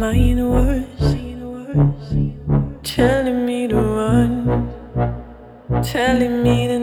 mind worse, telling me to run, telling me to.